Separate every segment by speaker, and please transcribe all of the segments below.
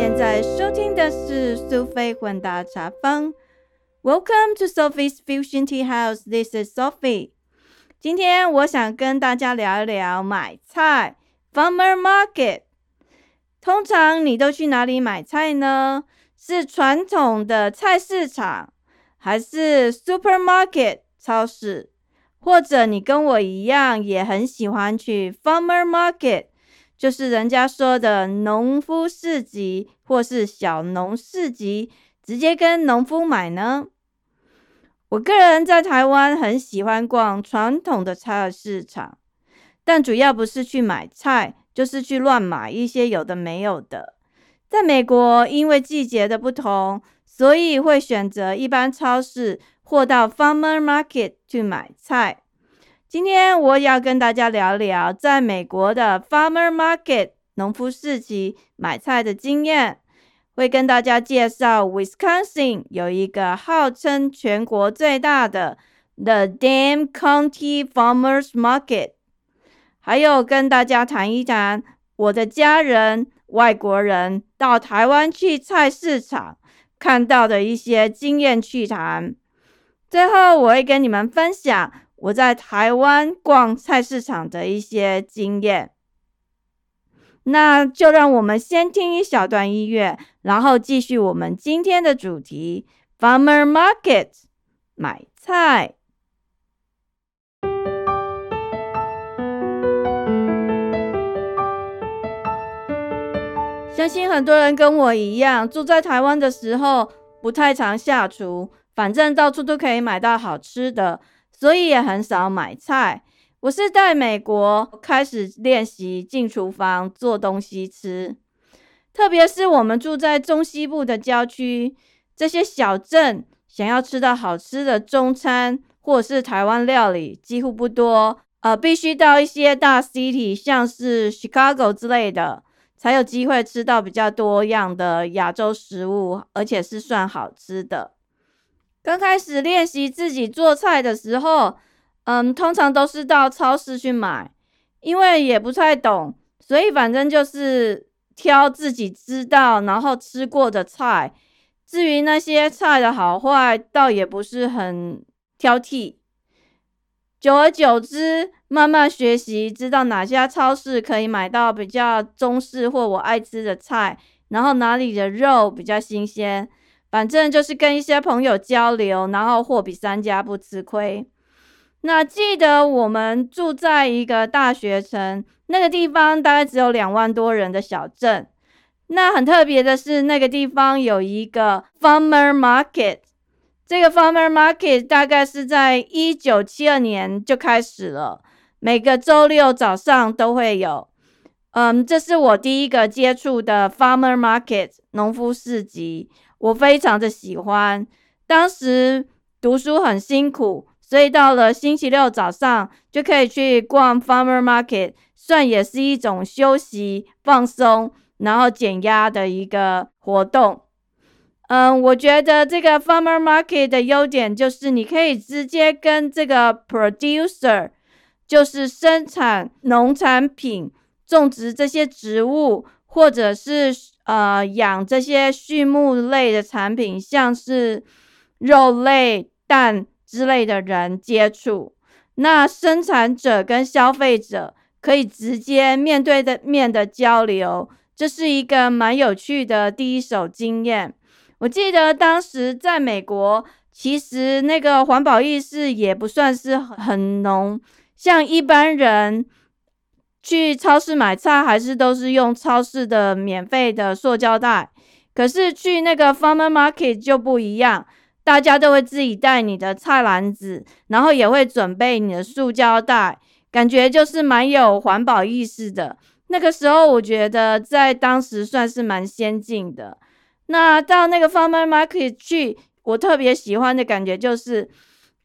Speaker 1: 现在收听的是苏菲混搭茶坊。Welcome to Sophie's Fusion Tea House. This is Sophie. 今天我想跟大家聊一聊买菜 （Farmer Market）。通常你都去哪里买菜呢？是传统的菜市场，还是 Supermarket 超市？或者你跟我一样，也很喜欢去 Farmer Market，就是人家说的农夫市集，或是小农市集，直接跟农夫买呢？我个人在台湾很喜欢逛传统的菜市场，但主要不是去买菜，就是去乱买一些有的没有的。在美国，因为季节的不同，所以会选择一般超市或到 farmer market 去买菜。今天我要跟大家聊聊在美国的 farmer market 农夫市集买菜的经验。会跟大家介绍，Wisconsin 有一个号称全国最大的 The Dam County Farmers Market，还有跟大家谈一谈我的家人外国人到台湾去菜市场看到的一些经验趣谈。最后，我会跟你们分享我在台湾逛菜市场的一些经验。那就让我们先听一小段音乐，然后继续我们今天的主题：Farmer Market 买菜。相信很多人跟我一样，住在台湾的时候不太常下厨，反正到处都可以买到好吃的，所以也很少买菜。我是在美国开始练习进厨房做东西吃，特别是我们住在中西部的郊区，这些小镇想要吃到好吃的中餐或者是台湾料理几乎不多，呃，必须到一些大 city，像是 Chicago 之类的，才有机会吃到比较多样的亚洲食物，而且是算好吃的。刚开始练习自己做菜的时候。嗯，通常都是到超市去买，因为也不太懂，所以反正就是挑自己知道然后吃过的菜。至于那些菜的好坏，倒也不是很挑剔。久而久之，慢慢学习，知道哪家超市可以买到比较中式或我爱吃的菜，然后哪里的肉比较新鲜。反正就是跟一些朋友交流，然后货比三家不吃亏。那记得我们住在一个大学城，那个地方大概只有两万多人的小镇。那很特别的是，那个地方有一个 farmer market。这个 farmer market 大概是在一九七二年就开始了，每个周六早上都会有。嗯，这是我第一个接触的 farmer market 农夫市集，我非常的喜欢。当时读书很辛苦。所以到了星期六早上就可以去逛 farmer market，算也是一种休息、放松，然后减压的一个活动。嗯，我觉得这个 farmer market 的优点就是你可以直接跟这个 producer，就是生产农产品、种植这些植物，或者是呃养这些畜牧类的产品，像是肉类、蛋。之类的人接触，那生产者跟消费者可以直接面对的面的交流，这是一个蛮有趣的第一手经验。我记得当时在美国，其实那个环保意识也不算是很浓，像一般人去超市买菜，还是都是用超市的免费的塑胶袋，可是去那个 farmer market 就不一样。大家都会自己带你的菜篮子，然后也会准备你的塑胶袋，感觉就是蛮有环保意识的。那个时候，我觉得在当时算是蛮先进的。那到那个 farmer market 去，我特别喜欢的感觉就是，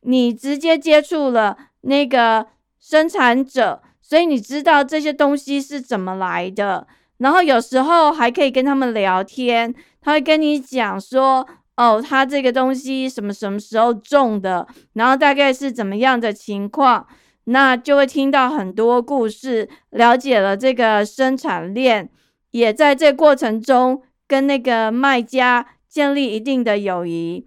Speaker 1: 你直接接触了那个生产者，所以你知道这些东西是怎么来的。然后有时候还可以跟他们聊天，他会跟你讲说。哦，他这个东西什么什么时候种的，然后大概是怎么样的情况，那就会听到很多故事，了解了这个生产链，也在这过程中跟那个卖家建立一定的友谊。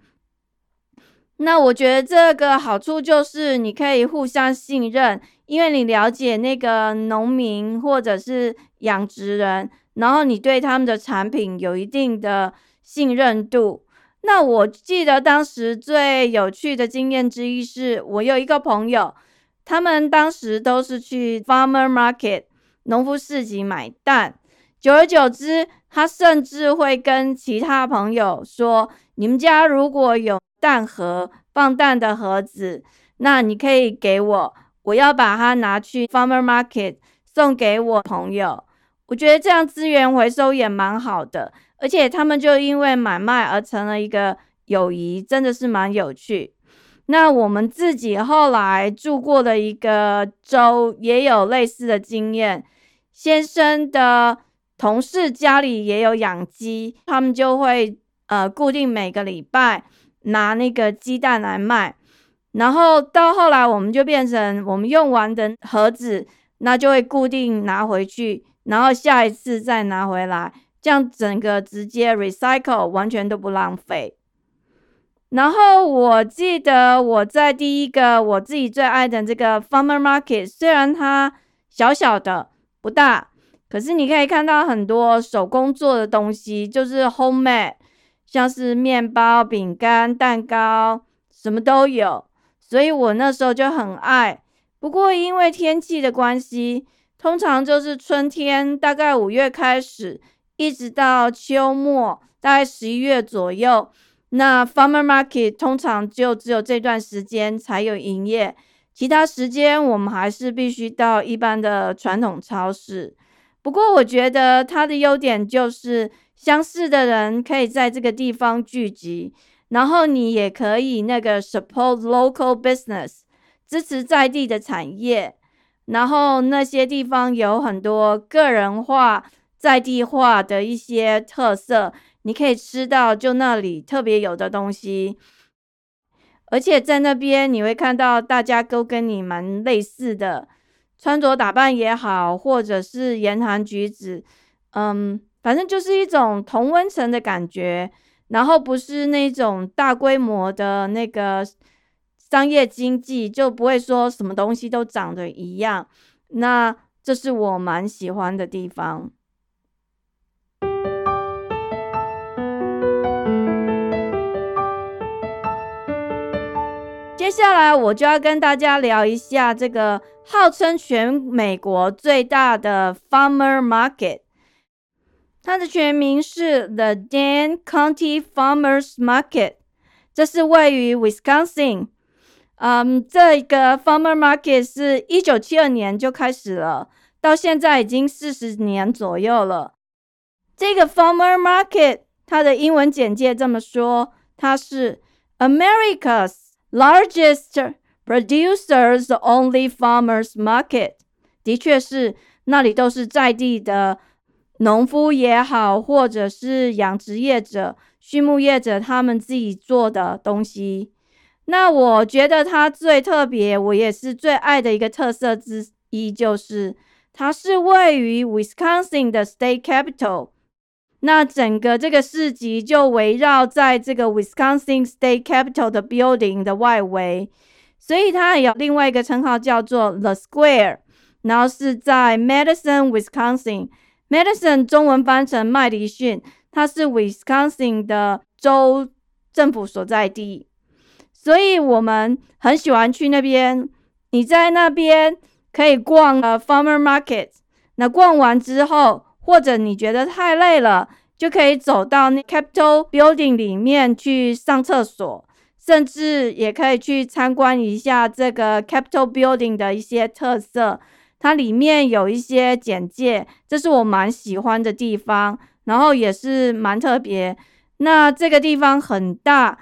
Speaker 1: 那我觉得这个好处就是你可以互相信任，因为你了解那个农民或者是养殖人，然后你对他们的产品有一定的信任度。那我记得当时最有趣的经验之一是，我有一个朋友，他们当时都是去 farmer market 农夫市集买蛋，久而久之，他甚至会跟其他朋友说：“你们家如果有。”蛋盒放蛋的盒子，那你可以给我，我要把它拿去 farmer market 送给我朋友。我觉得这样资源回收也蛮好的，而且他们就因为买卖而成了一个友谊，真的是蛮有趣。那我们自己后来住过的一个州也有类似的经验，先生的同事家里也有养鸡，他们就会呃固定每个礼拜。拿那个鸡蛋来卖，然后到后来我们就变成我们用完的盒子，那就会固定拿回去，然后下一次再拿回来，这样整个直接 recycle 完全都不浪费。然后我记得我在第一个我自己最爱的这个 farmer market，虽然它小小的不大，可是你可以看到很多手工做的东西，就是 homemade。像是面包、饼干、蛋糕，什么都有，所以我那时候就很爱。不过因为天气的关系，通常就是春天，大概五月开始，一直到秋末，大概十一月左右，那 farmer market 通常就只有这段时间才有营业，其他时间我们还是必须到一般的传统超市。不过我觉得它的优点就是。相似的人可以在这个地方聚集，然后你也可以那个 support local business，支持在地的产业。然后那些地方有很多个人化、在地化的一些特色，你可以吃到就那里特别有的东西。而且在那边你会看到大家都跟你蛮类似的，穿着打扮也好，或者是言谈举止，嗯。反正就是一种同温层的感觉，然后不是那种大规模的那个商业经济，就不会说什么东西都长得一样。那这是我蛮喜欢的地方。接下来我就要跟大家聊一下这个号称全美国最大的 Farmer Market。它的全名是 The Dan County Farmers Market，这是位于 Wisconsin。嗯，这个 Farmer Market 是一九七二年就开始了，到现在已经四十年左右了。这个 Farmer Market 它的英文简介这么说，它是 America's largest producers only farmers market。的确是，那里都是在地的。农夫也好，或者是养殖业者、畜牧业者，他们自己做的东西，那我觉得它最特别，我也是最爱的一个特色之一，就是它是位于 Wisconsin 的 State Capital。那整个这个市集就围绕在这个 Wisconsin State Capital 的 building 的外围，所以它有另外一个称号叫做 The Square，然后是在 Madison Wisconsin。Madison 中文翻成麦迪逊，它是 Wisconsin 的州政府所在地，所以我们很喜欢去那边。你在那边可以逛呃 Farmer Market，那逛完之后，或者你觉得太累了，就可以走到那 Capitol Building 里面去上厕所，甚至也可以去参观一下这个 Capitol Building 的一些特色。它里面有一些简介，这是我蛮喜欢的地方，然后也是蛮特别。那这个地方很大，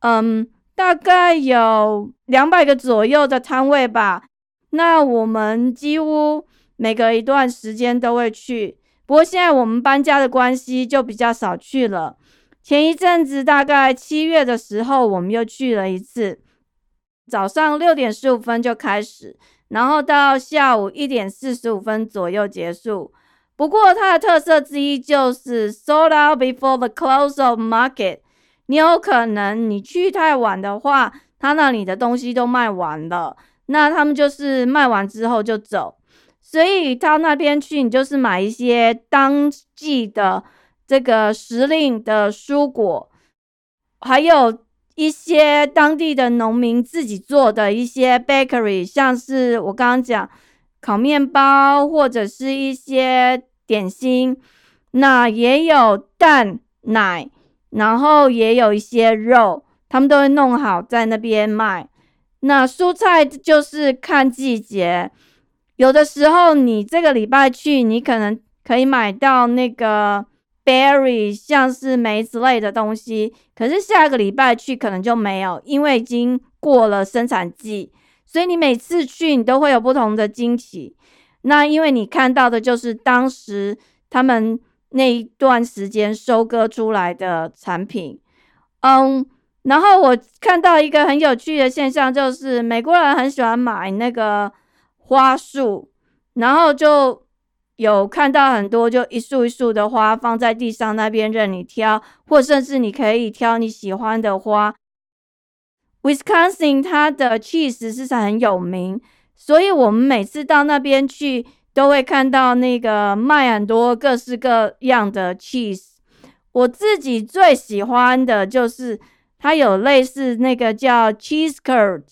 Speaker 1: 嗯，大概有两百个左右的摊位吧。那我们几乎每隔一段时间都会去，不过现在我们搬家的关系就比较少去了。前一阵子大概七月的时候，我们又去了一次，早上六点十五分就开始。然后到下午一点四十五分左右结束。不过它的特色之一就是 sold out before the close of market。你有可能你去太晚的话，他那里的东西都卖完了，那他们就是卖完之后就走。所以到那边去，你就是买一些当季的这个时令的蔬果，还有一些当地的农民自己做的一些 bakery，像是我刚刚讲烤面包或者是一些点心，那也有蛋奶。然后也有一些肉，他们都会弄好在那边卖。那蔬菜就是看季节，有的时候你这个礼拜去，你可能可以买到那个 berry，像是梅子类的东西。可是下个礼拜去可能就没有，因为已经过了生产季。所以你每次去，你都会有不同的惊喜。那因为你看到的就是当时他们。那一段时间收割出来的产品，嗯，然后我看到一个很有趣的现象，就是美国人很喜欢买那个花束，然后就有看到很多就一束一束的花放在地上那边任你挑，或甚至你可以挑你喜欢的花。Wisconsin 它的 cheese 是很有名，所以我们每次到那边去。都会看到那个卖很多各式各样的 cheese，我自己最喜欢的就是它有类似那个叫 cheese curd，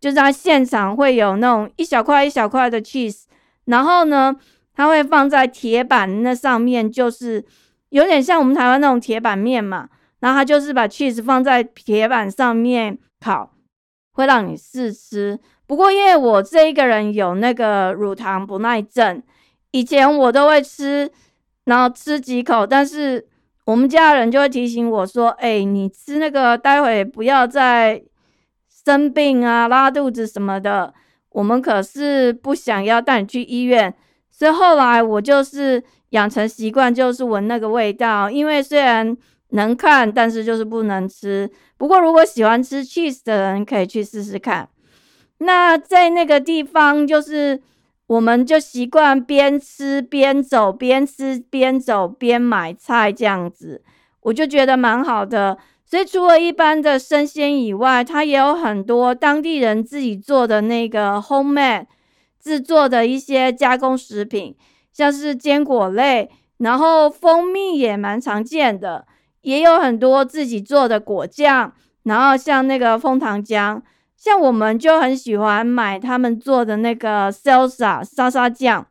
Speaker 1: 就是它现场会有那种一小块一小块的 cheese，然后呢，它会放在铁板那上面，就是有点像我们台湾那种铁板面嘛，然后它就是把 cheese 放在铁板上面烤，会让你试吃。不过，因为我这一个人有那个乳糖不耐症，以前我都会吃，然后吃几口，但是我们家人就会提醒我说：“哎，你吃那个，待会不要再生病啊，拉肚子什么的。”我们可是不想要带你去医院，所以后来我就是养成习惯，就是闻那个味道，因为虽然能看，但是就是不能吃。不过，如果喜欢吃 cheese 的人，可以去试试看。那在那个地方，就是我们就习惯边吃边走，边吃边走边买菜这样子，我就觉得蛮好的。所以除了一般的生鲜以外，它也有很多当地人自己做的那个 homemade 制作的一些加工食品，像是坚果类，然后蜂蜜也蛮常见的，也有很多自己做的果酱，然后像那个枫糖浆。像我们就很喜欢买他们做的那个 salsa 沙沙酱，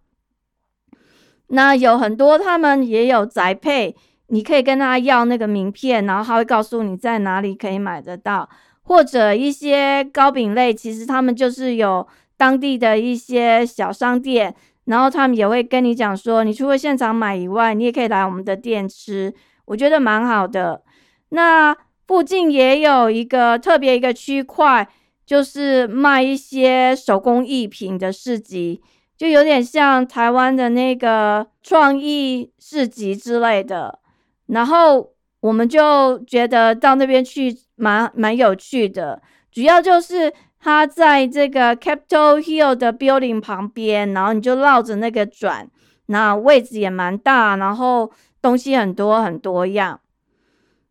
Speaker 1: 那有很多他们也有宅配，你可以跟他要那个名片，然后他会告诉你在哪里可以买得到，或者一些糕饼类，其实他们就是有当地的一些小商店，然后他们也会跟你讲说，你除了现场买以外，你也可以来我们的店吃，我觉得蛮好的。那附近也有一个特别一个区块。就是卖一些手工艺品的市集，就有点像台湾的那个创意市集之类的。然后我们就觉得到那边去蛮蛮有趣的，主要就是它在这个 Capitol Hill 的 building 旁边，然后你就绕着那个转，那位置也蛮大，然后东西很多很多样。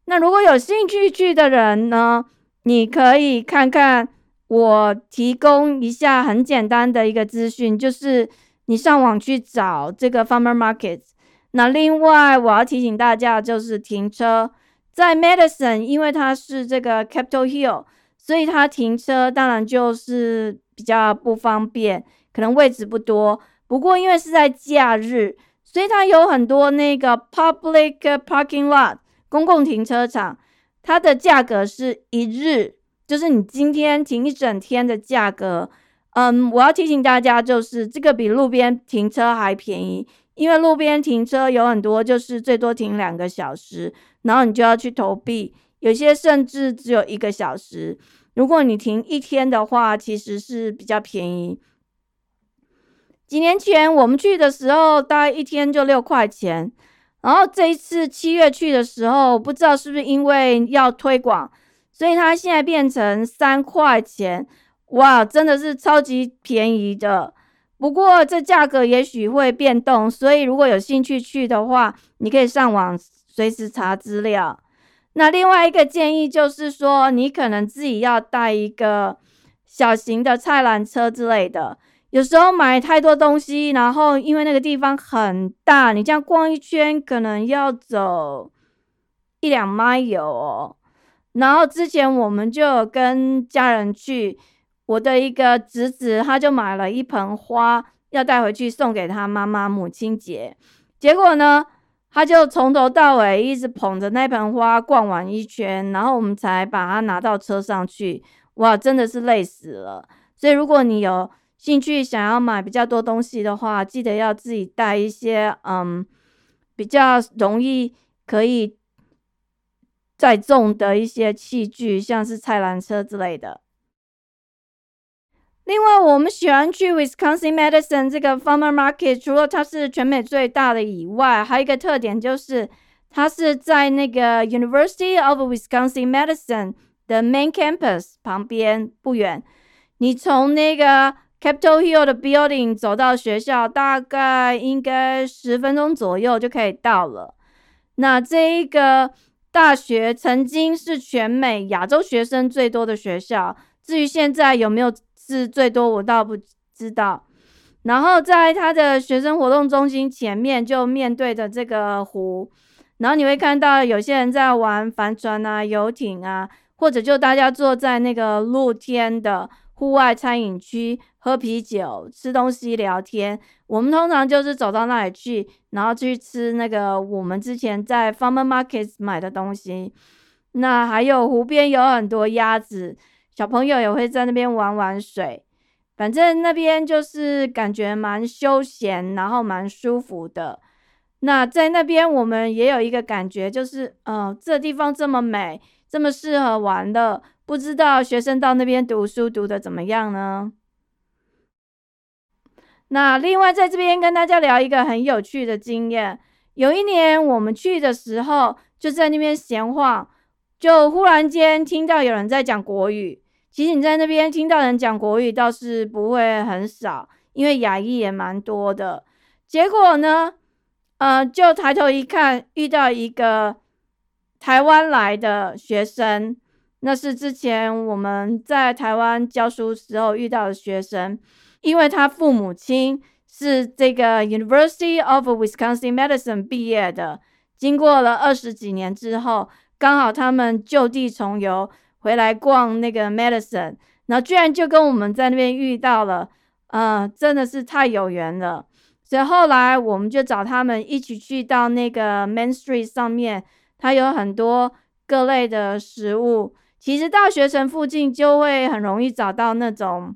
Speaker 1: 那如果有兴趣去的人呢，你可以看看。我提供一下很简单的一个资讯，就是你上网去找这个 farmer market。那另外我要提醒大家，就是停车在 Madison，因为它是这个 Capitol Hill，所以它停车当然就是比较不方便，可能位置不多。不过因为是在假日，所以它有很多那个 public parking lot 公共停车场，它的价格是一日。就是你今天停一整天的价格，嗯，我要提醒大家，就是这个比路边停车还便宜，因为路边停车有很多就是最多停两个小时，然后你就要去投币，有些甚至只有一个小时。如果你停一天的话，其实是比较便宜。几年前我们去的时候，大概一天就六块钱，然后这一次七月去的时候，不知道是不是因为要推广。所以它现在变成三块钱，哇，真的是超级便宜的。不过这价格也许会变动，所以如果有兴趣去的话，你可以上网随时查资料。那另外一个建议就是说，你可能自己要带一个小型的菜篮车之类的。有时候买太多东西，然后因为那个地方很大，你这样逛一圈可能要走一两 mile 哦。然后之前我们就跟家人去。我的一个侄子，他就买了一盆花，要带回去送给他妈妈母亲节。结果呢，他就从头到尾一直捧着那盆花逛完一圈，然后我们才把它拿到车上去。哇，真的是累死了。所以，如果你有兴趣想要买比较多东西的话，记得要自己带一些嗯比较容易可以载重的一些器具，像是菜篮车之类的。另外，我们喜欢去 Wisconsin Madison 这个 Farmer Market，除了它是全美最大的以外，还有一个特点就是它是在那个 University of Wisconsin Madison 的 Main Campus 旁边不远。你从那个 Capitol Hill 的 Building 走到学校，大概应该十分钟左右就可以到了。那这一个大学曾经是全美亚洲学生最多的学校，至于现在有没有？是最多，我倒不知道。然后在他的学生活动中心前面，就面对着这个湖，然后你会看到有些人在玩帆船啊、游艇啊，或者就大家坐在那个露天的户外餐饮区喝啤酒、吃东西、聊天。我们通常就是走到那里去，然后去吃那个我们之前在 Farmer Markets 买的东西。那还有湖边有很多鸭子。小朋友也会在那边玩玩水，反正那边就是感觉蛮休闲，然后蛮舒服的。那在那边我们也有一个感觉，就是嗯，这地方这么美，这么适合玩的，不知道学生到那边读书读的怎么样呢？那另外在这边跟大家聊一个很有趣的经验，有一年我们去的时候，就在那边闲晃，就忽然间听到有人在讲国语。其实你在那边听到人讲国语倒是不会很少，因为亚裔也蛮多的。结果呢，呃，就抬头一看，遇到一个台湾来的学生，那是之前我们在台湾教书时候遇到的学生，因为他父母亲是这个 University of Wisconsin Medicine 毕业的，经过了二十几年之后，刚好他们就地重游。回来逛那个 Medicine，然后居然就跟我们在那边遇到了，嗯，真的是太有缘了。所以后来我们就找他们一起去到那个 Main Street 上面，它有很多各类的食物。其实大学城附近就会很容易找到那种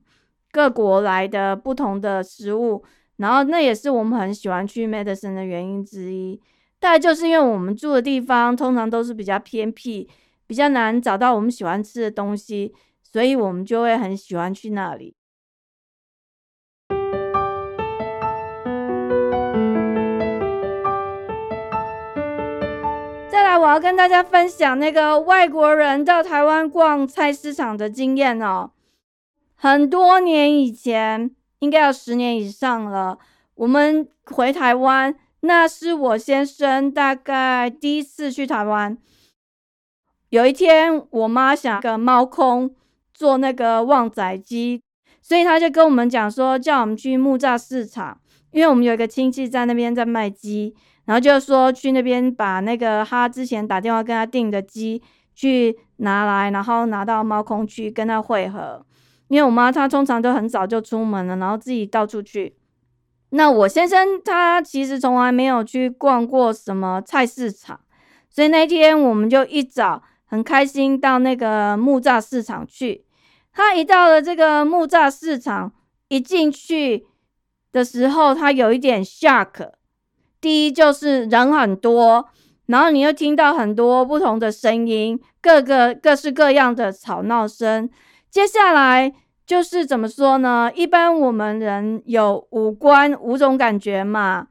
Speaker 1: 各国来的不同的食物，然后那也是我们很喜欢去 Medicine 的原因之一。大概就是因为我们住的地方通常都是比较偏僻。比较难找到我们喜欢吃的东西，所以我们就会很喜欢去那里。再来，我要跟大家分享那个外国人到台湾逛菜市场的经验哦。很多年以前，应该有十年以上了。我们回台湾，那是我先生大概第一次去台湾。有一天，我妈想个猫空做那个旺仔鸡，所以她就跟我们讲说，叫我们去木栅市场，因为我们有一个亲戚在那边在卖鸡，然后就说去那边把那个他之前打电话跟他订的鸡去拿来，然后拿到猫空去跟他会合。因为我妈她通常都很早就出门了，然后自己到处去。那我先生他其实从来没有去逛过什么菜市场，所以那天我们就一早。很开心到那个木栅市场去。他一到了这个木栅市场，一进去的时候，他有一点 shock。第一就是人很多，然后你又听到很多不同的声音，各个各式各样的吵闹声。接下来就是怎么说呢？一般我们人有五官五种感觉嘛，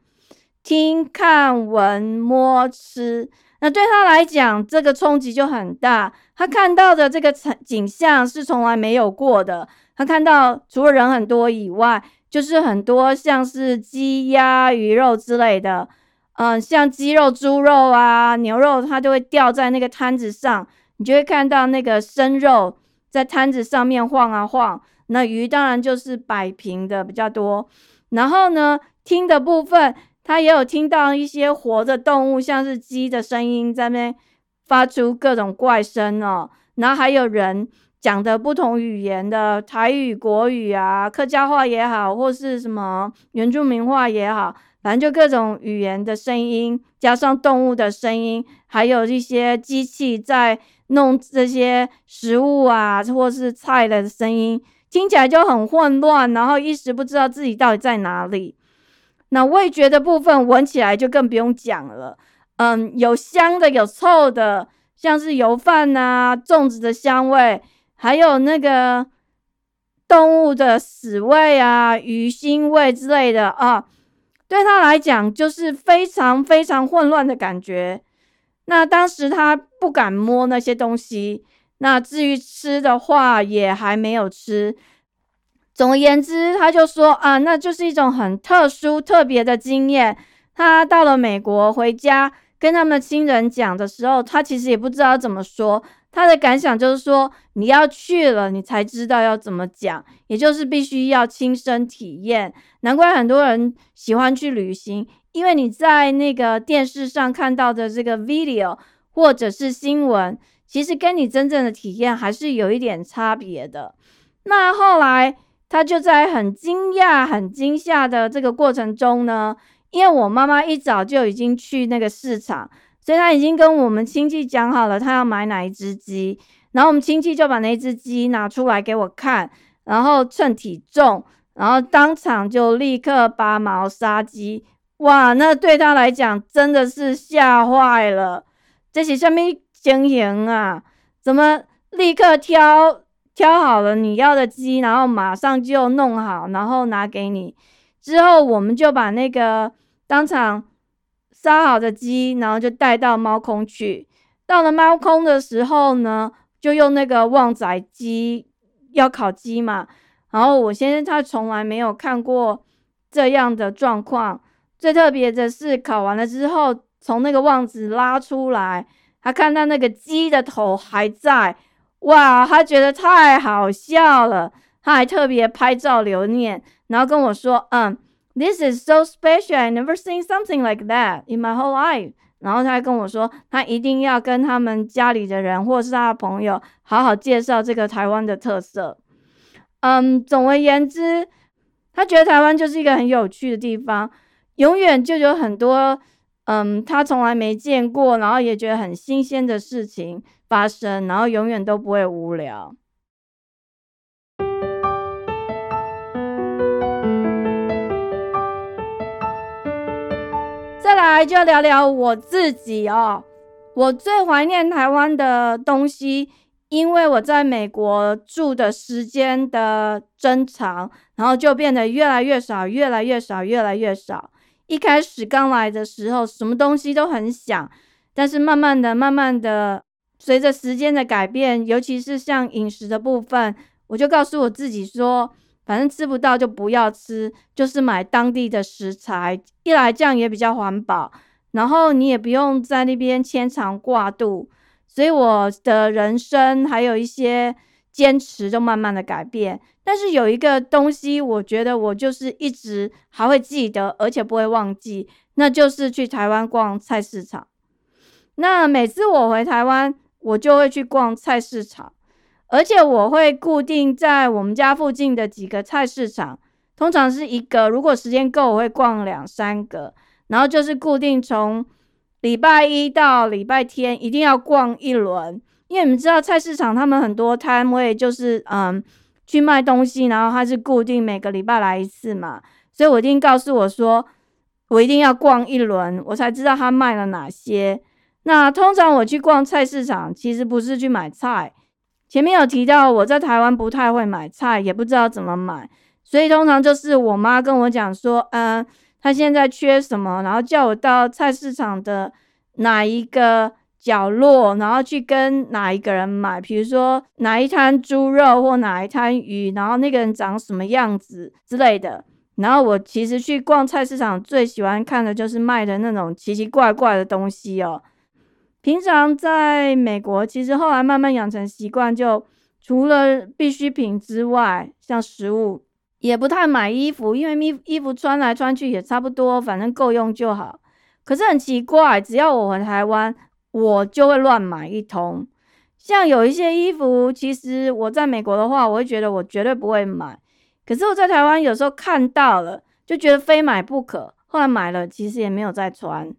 Speaker 1: 听、看、闻、摸、吃。那对他来讲，这个冲击就很大。他看到的这个景景象是从来没有过的。他看到除了人很多以外，就是很多像是鸡鸭鱼肉之类的，嗯，像鸡肉、猪肉啊、牛肉，它就会掉在那个摊子上，你就会看到那个生肉在摊子上面晃啊晃。那鱼当然就是摆平的比较多。然后呢，听的部分，他也有听到一些活的动物，像是鸡的声音在那边发出各种怪声哦。然后还有人。讲的不同语言的台语、国语啊，客家话也好，或是什么原住民话也好，反正就各种语言的声音，加上动物的声音，还有一些机器在弄这些食物啊，或是菜的声音，听起来就很混乱，然后一时不知道自己到底在哪里。那味觉的部分，闻起来就更不用讲了，嗯，有香的，有臭的，像是油饭啊、粽子的香味。还有那个动物的屎味啊、鱼腥味之类的啊，对他来讲就是非常非常混乱的感觉。那当时他不敢摸那些东西。那至于吃的话，也还没有吃。总而言之，他就说啊，那就是一种很特殊、特别的经验。他到了美国回家跟他们的亲人讲的时候，他其实也不知道怎么说。他的感想就是说，你要去了，你才知道要怎么讲，也就是必须要亲身体验。难怪很多人喜欢去旅行，因为你在那个电视上看到的这个 video 或者是新闻，其实跟你真正的体验还是有一点差别的。那后来他就在很惊讶、很惊吓的这个过程中呢，因为我妈妈一早就已经去那个市场。所以他已经跟我们亲戚讲好了，他要买哪一只鸡，然后我们亲戚就把那只鸡拿出来给我看，然后称体重，然后当场就立刻拔毛杀鸡。哇，那对他来讲真的是吓坏了。这是什么情形啊？怎么立刻挑挑好了你要的鸡，然后马上就弄好，然后拿给你？之后我们就把那个当场。杀好的鸡，然后就带到猫空去。到了猫空的时候呢，就用那个旺仔鸡要烤鸡嘛。然后我先生他从来没有看过这样的状况。最特别的是，烤完了之后，从那个旺子拉出来，他看到那个鸡的头还在，哇，他觉得太好笑了。他还特别拍照留念，然后跟我说，嗯。This is so special. I never seen something like that in my whole life. 然后他还跟我说，他一定要跟他们家里的人或是他的朋友好好介绍这个台湾的特色。嗯，总而言之，他觉得台湾就是一个很有趣的地方，永远就有很多嗯他从来没见过，然后也觉得很新鲜的事情发生，然后永远都不会无聊。再来就聊聊我自己哦，我最怀念台湾的东西，因为我在美国住的时间的增长，然后就变得越来越少，越来越少，越来越少。一开始刚来的时候，什么东西都很想，但是慢慢的、慢慢的，随着时间的改变，尤其是像饮食的部分，我就告诉我自己说。反正吃不到就不要吃，就是买当地的食材，一来这样也比较环保，然后你也不用在那边牵肠挂肚，所以我的人生还有一些坚持就慢慢的改变。但是有一个东西，我觉得我就是一直还会记得，而且不会忘记，那就是去台湾逛菜市场。那每次我回台湾，我就会去逛菜市场。而且我会固定在我们家附近的几个菜市场，通常是一个。如果时间够，我会逛两三个。然后就是固定从礼拜一到礼拜天一定要逛一轮，因为你们知道菜市场他们很多摊位就是嗯去卖东西，然后他是固定每个礼拜来一次嘛，所以我一定告诉我说我一定要逛一轮，我才知道他卖了哪些。那通常我去逛菜市场，其实不是去买菜。前面有提到，我在台湾不太会买菜，也不知道怎么买，所以通常就是我妈跟我讲说，嗯，她现在缺什么，然后叫我到菜市场的哪一个角落，然后去跟哪一个人买，比如说哪一摊猪肉或哪一摊鱼，然后那个人长什么样子之类的，然后我其实去逛菜市场，最喜欢看的就是卖的那种奇奇怪怪的东西哦。平常在美国，其实后来慢慢养成习惯，就除了必需品之外，像食物也不太买衣服，因为衣衣服穿来穿去也差不多，反正够用就好。可是很奇怪，只要我回台湾，我就会乱买一通。像有一些衣服，其实我在美国的话，我会觉得我绝对不会买。可是我在台湾有时候看到了，就觉得非买不可。后来买了，其实也没有再穿。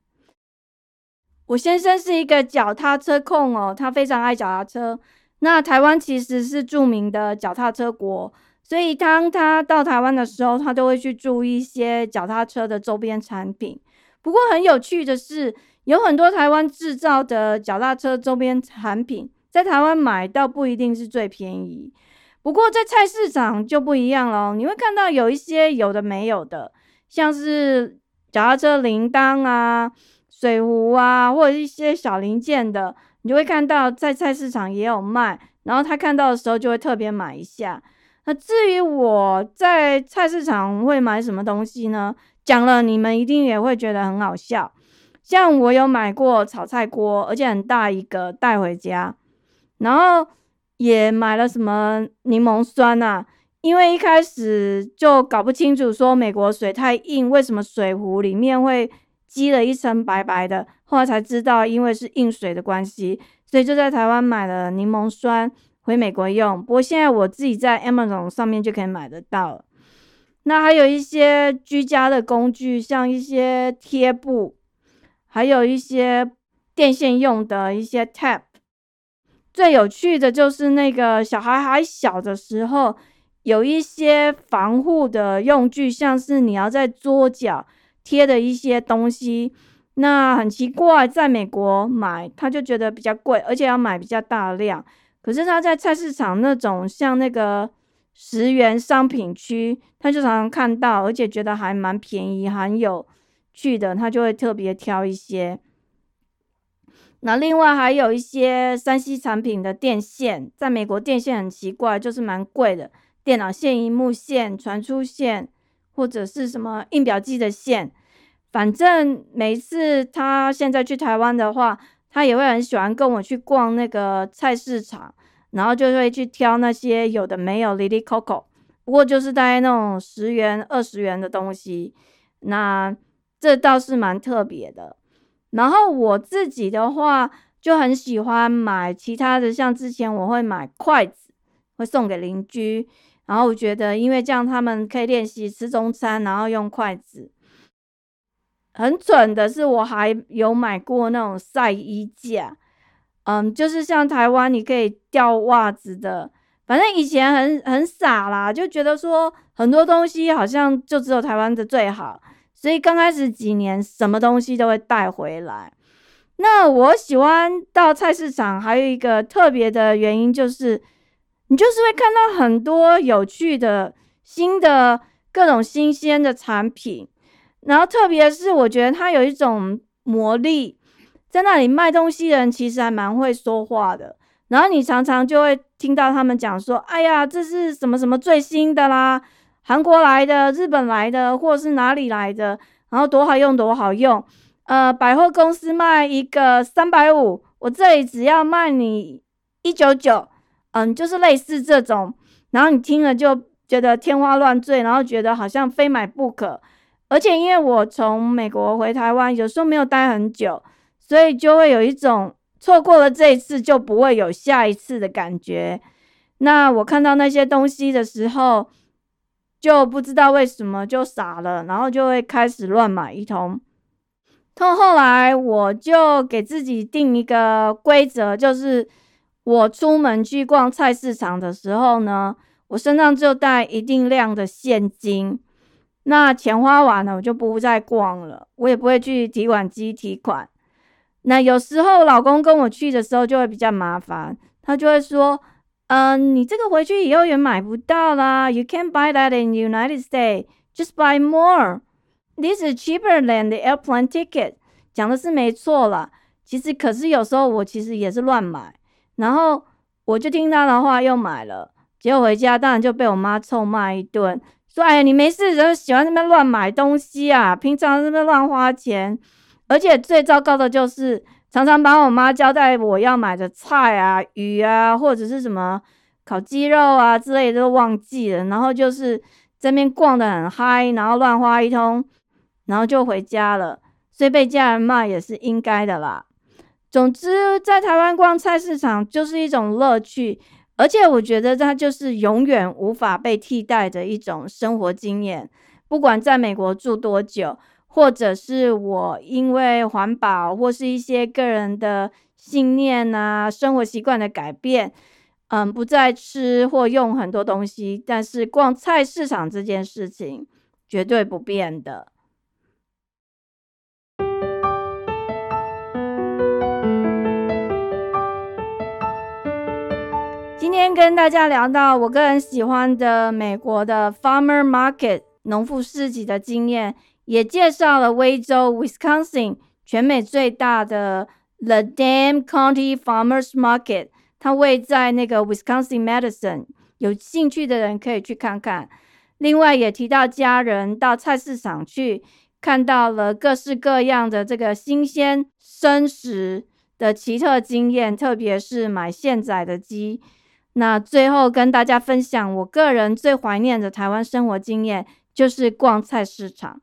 Speaker 1: 我先生是一个脚踏车控哦，他非常爱脚踏车。那台湾其实是著名的脚踏车国，所以当他到台湾的时候，他都会去注意一些脚踏车的周边产品。不过很有趣的是，有很多台湾制造的脚踏车周边产品，在台湾买到不一定是最便宜。不过在菜市场就不一样了，你会看到有一些有的没有的，像是脚踏车铃铛啊、水壶啊，或者一些小零件的，你就会看到在菜市场也有卖。然后他看到的时候就会特别买一下。那至于我在菜市场会买什么东西呢？讲了你们一定也会觉得很好笑。像我有买过炒菜锅，而且很大一个带回家，然后。也买了什么柠檬酸呐？因为一开始就搞不清楚，说美国水太硬，为什么水壶里面会积了一层白白的？后来才知道，因为是硬水的关系，所以就在台湾买了柠檬酸回美国用。不过现在我自己在 Amazon 上面就可以买得到。那还有一些居家的工具，像一些贴布，还有一些电线用的一些 tap。最有趣的就是那个小孩还小的时候，有一些防护的用具，像是你要在桌角贴的一些东西。那很奇怪，在美国买他就觉得比较贵，而且要买比较大量。可是他在菜市场那种像那个十元商品区，他就常常看到，而且觉得还蛮便宜、还有去的，他就会特别挑一些。那另外还有一些山西产品的电线，在美国电线很奇怪，就是蛮贵的，电脑线、荧幕线、传输线，或者是什么印表机的线。反正每次他现在去台湾的话，他也会很喜欢跟我去逛那个菜市场，然后就会去挑那些有的没有 Lily Coco，不过就是大概那种十元、二十元的东西。那这倒是蛮特别的。然后我自己的话就很喜欢买其他的，像之前我会买筷子，会送给邻居。然后我觉得，因为这样他们可以练习吃中餐，然后用筷子。很蠢的是，我还有买过那种晒衣架，嗯，就是像台湾你可以吊袜子的。反正以前很很傻啦，就觉得说很多东西好像就只有台湾的最好。所以刚开始几年，什么东西都会带回来。那我喜欢到菜市场，还有一个特别的原因，就是你就是会看到很多有趣的、新的各种新鲜的产品。然后特别是我觉得它有一种魔力，在那里卖东西的人其实还蛮会说话的。然后你常常就会听到他们讲说：“哎呀，这是什么什么最新的啦。”韩国来的、日本来的，或者是哪里来的，然后多好用，多好用。呃，百货公司卖一个三百五，我这里只要卖你一九九，嗯，就是类似这种。然后你听了就觉得天花乱坠，然后觉得好像非买不可。而且因为我从美国回台湾，有时候没有待很久，所以就会有一种错过了这一次就不会有下一次的感觉。那我看到那些东西的时候，就不知道为什么就傻了，然后就会开始乱买一通。到后来，我就给自己定一个规则，就是我出门去逛菜市场的时候呢，我身上就带一定量的现金。那钱花完了，我就不再逛了，我也不会去提款机提款。那有时候老公跟我去的时候就会比较麻烦，他就会说。嗯，你这个回去以后也买不到啦。You can't buy that in United States. Just buy more. This is cheaper than the airplane ticket. 讲的是没错啦。其实，可是有时候我其实也是乱买，然后我就听他的话又买了，结果回家当然就被我妈臭骂一顿。说：“哎呀，你没事就喜欢那边乱买东西啊，平常那边乱花钱，而且最糟糕的就是常常把我妈交代我要买的菜啊、鱼啊，或者是什么烤鸡肉啊之类的都忘记了，然后就是这边逛的很嗨，然后乱花一通，然后就回家了，所以被家人骂也是应该的啦。总之，在台湾逛菜市场就是一种乐趣。”而且我觉得它就是永远无法被替代的一种生活经验。不管在美国住多久，或者是我因为环保或是一些个人的信念啊、生活习惯的改变，嗯，不再吃或用很多东西，但是逛菜市场这件事情绝对不变的。今天跟大家聊到我个人喜欢的美国的 Farmer Market 农夫市集的经验，也介绍了威州 Wisconsin 全美最大的 The Dam County Farmers Market，它位在那个 Wisconsin Madison，有兴趣的人可以去看看。另外也提到家人到菜市场去，看到了各式各样的这个新鲜生食的奇特经验，特别是买现宰的鸡。那最后跟大家分享，我个人最怀念的台湾生活经验，就是逛菜市场。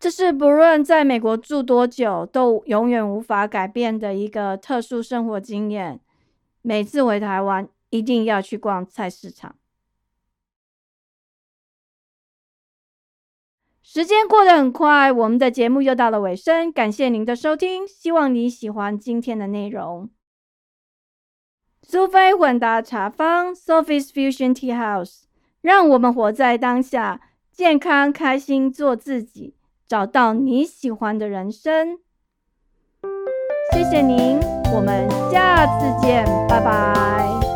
Speaker 1: 这是不论在美国住多久，都永远无法改变的一个特殊生活经验。每次回台湾，一定要去逛菜市场。时间过得很快，我们的节目又到了尾声，感谢您的收听，希望你喜欢今天的内容。苏菲混搭茶坊 （Sophie's Fusion Tea House），让我们活在当下，健康开心做自己，找到你喜欢的人生。谢谢您，我们下次见，拜拜。